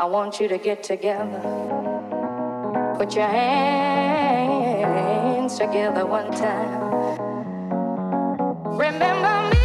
I want you to get together. Put your hands together one time. Remember me.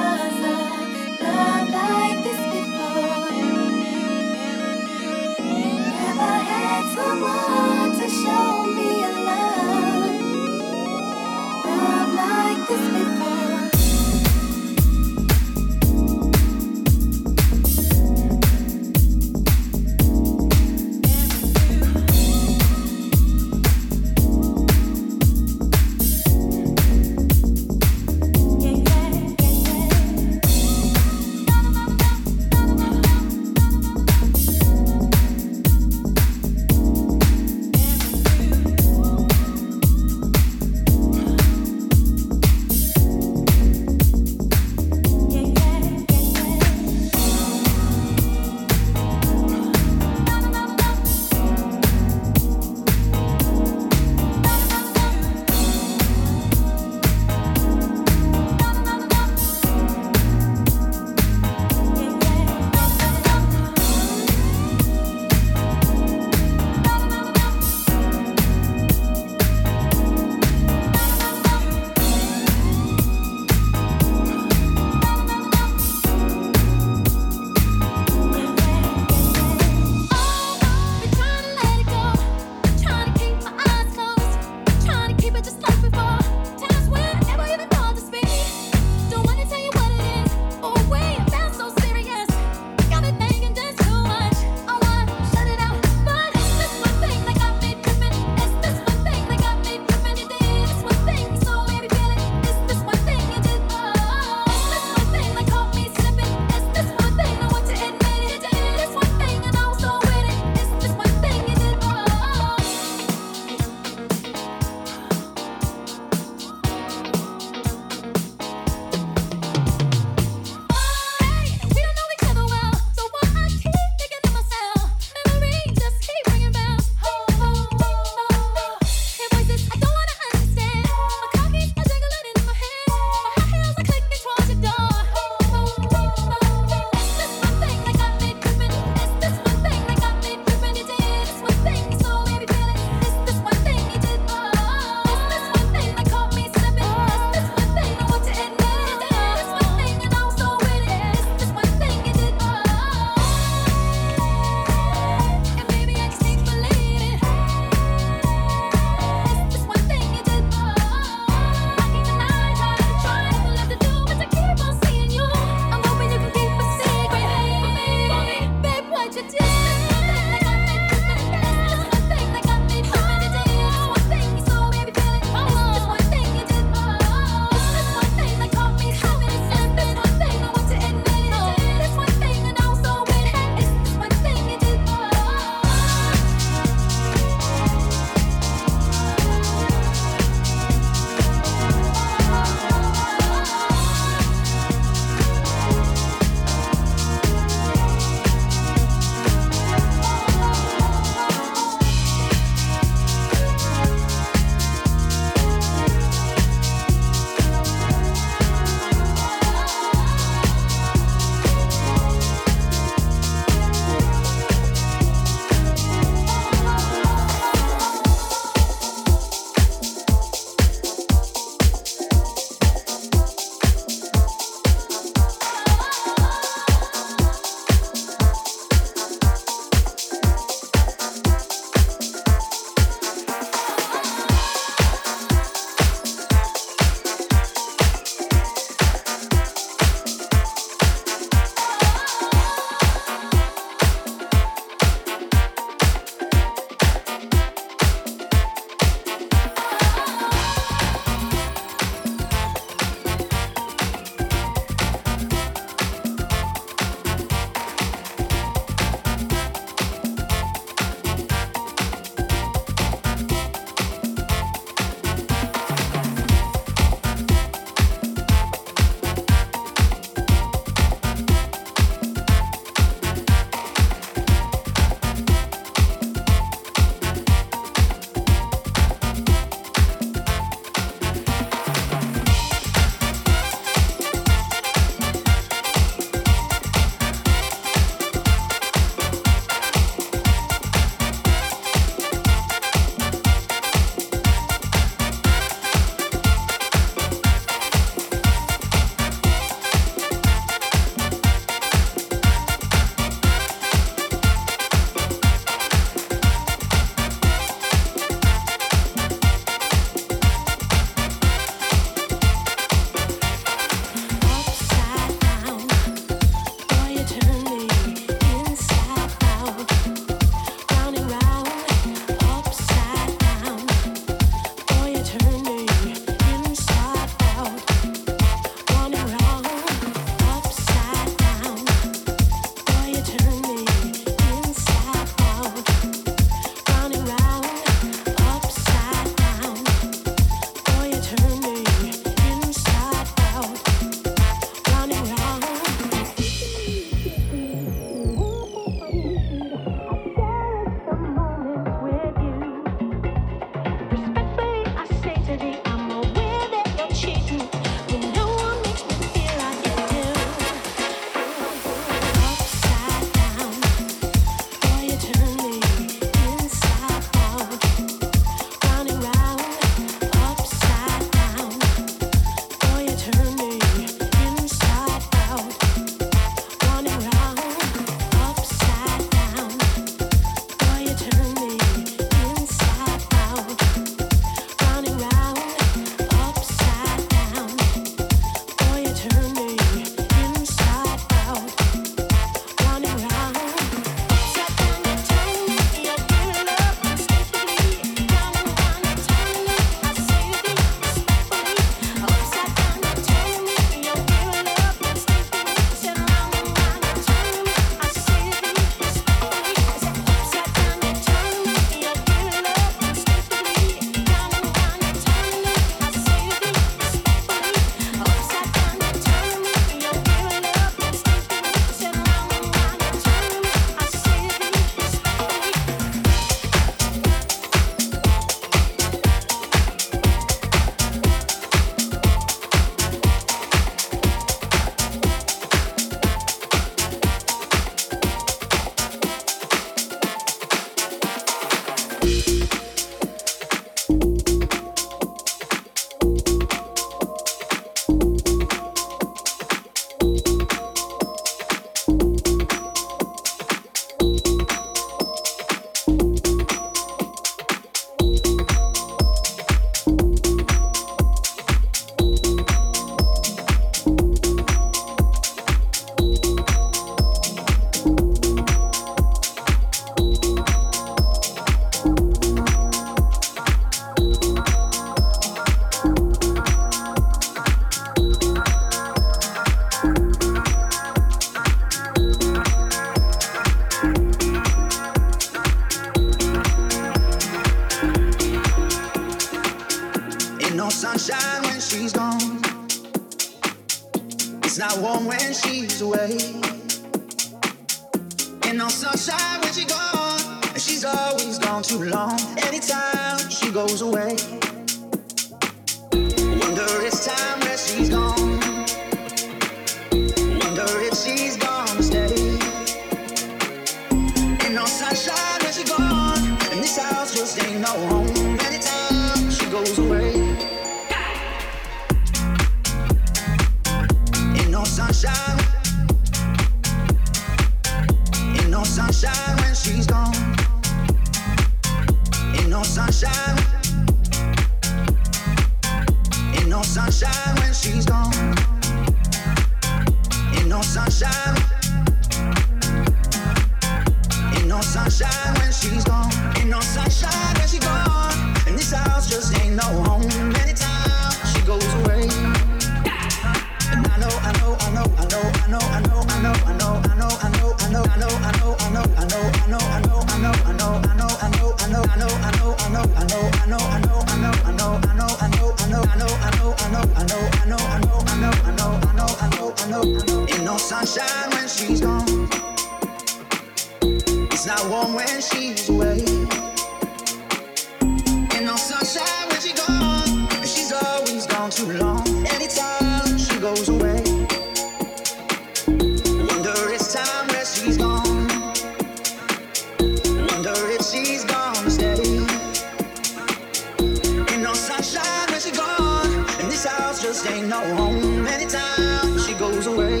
ain't no home. Anytime she goes away.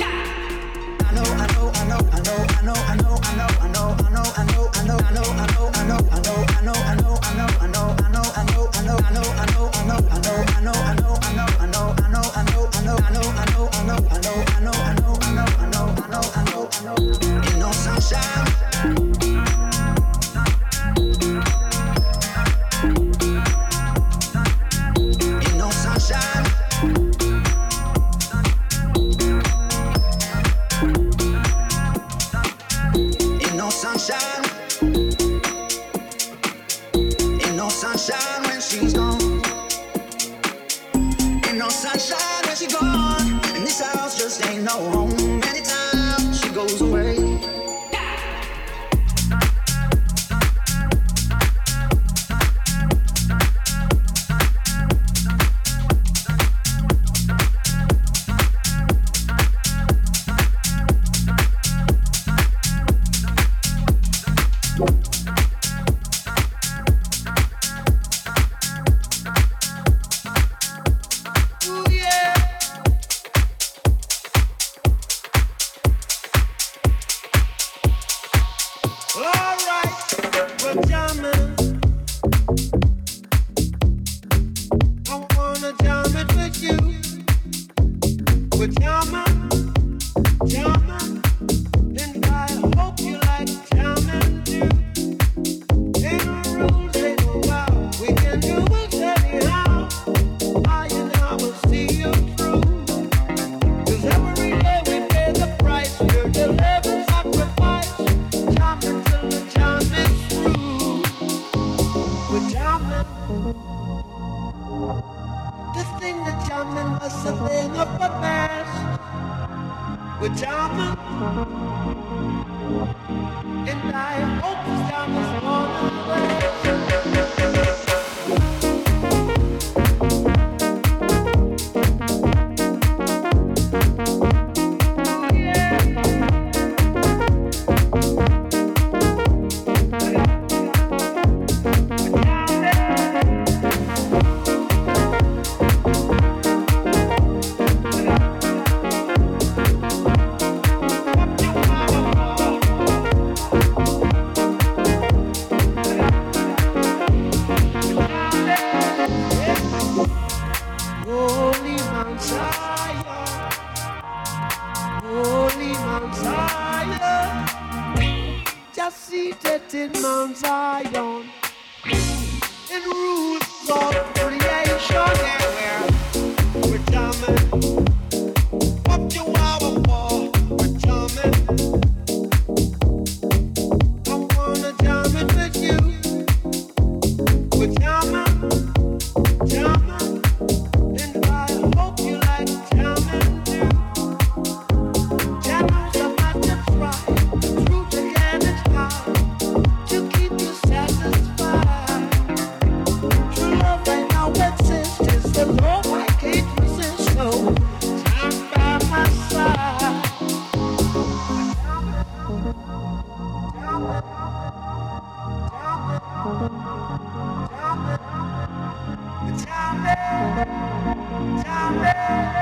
I know, I know, I know, I know, I know, I know, I know, I know, I know, I know, I know, I know. We're jamming. Chapel.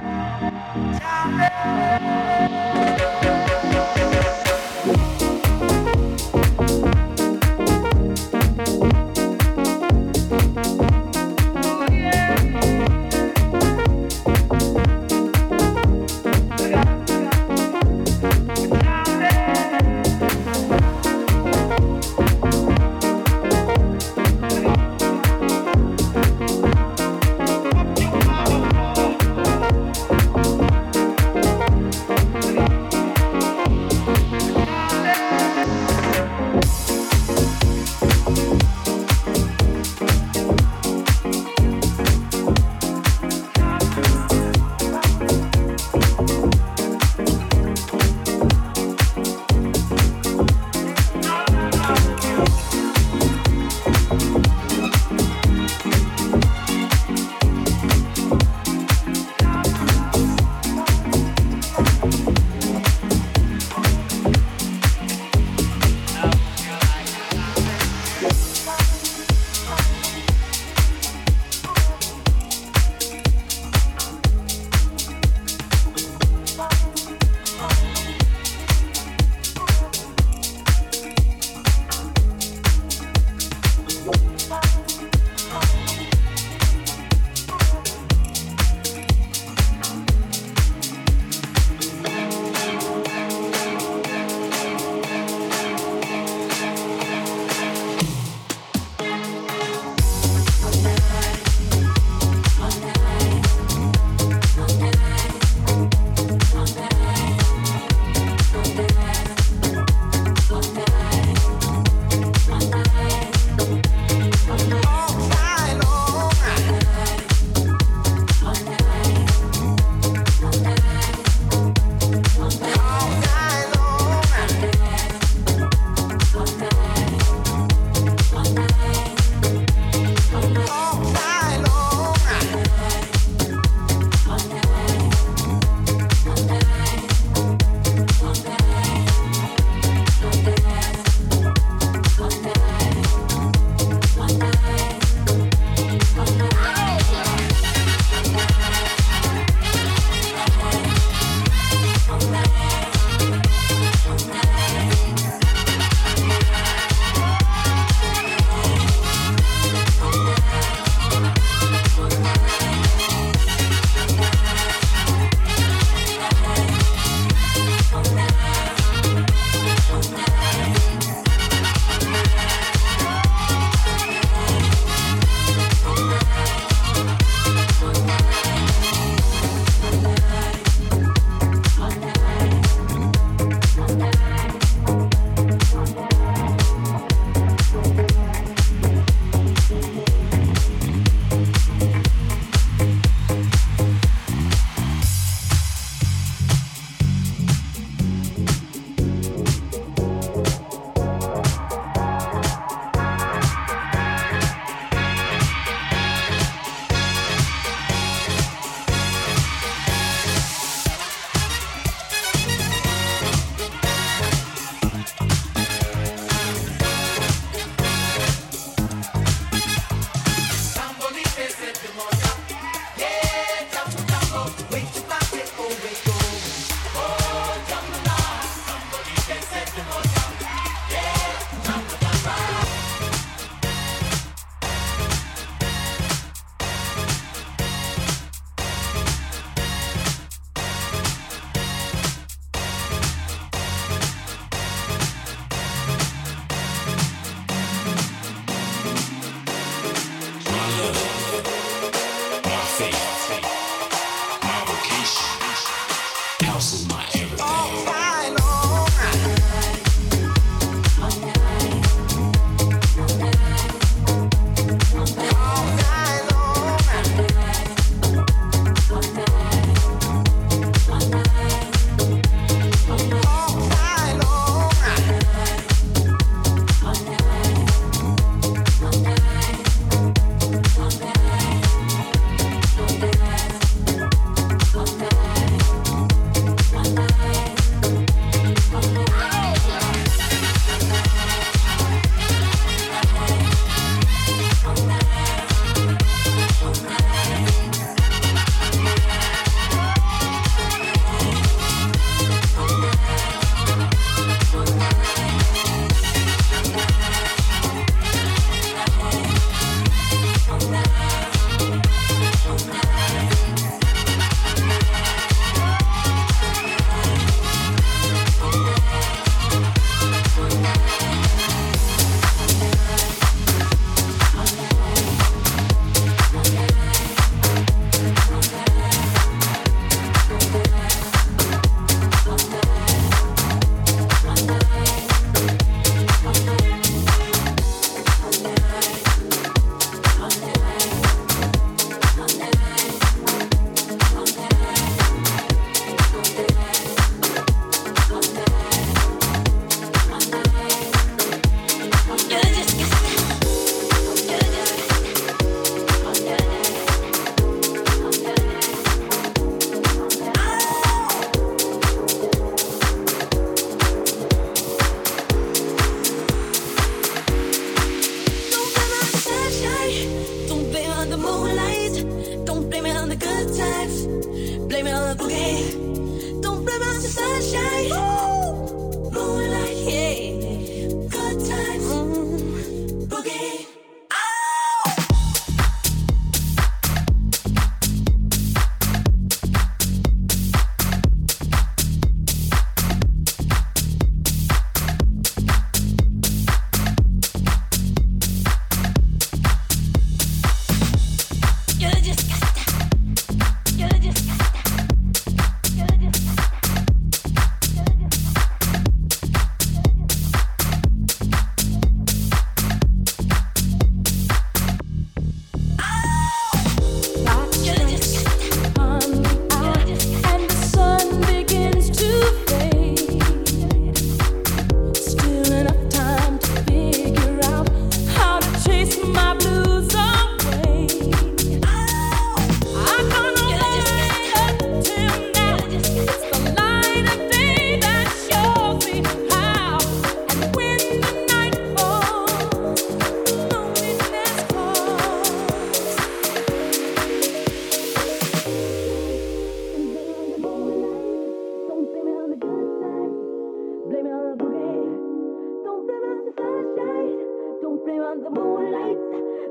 blame on the moonlight.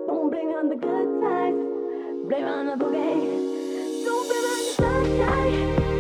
Don't blame on the good times. Blame on the boogie. Don't blame on the sunshine.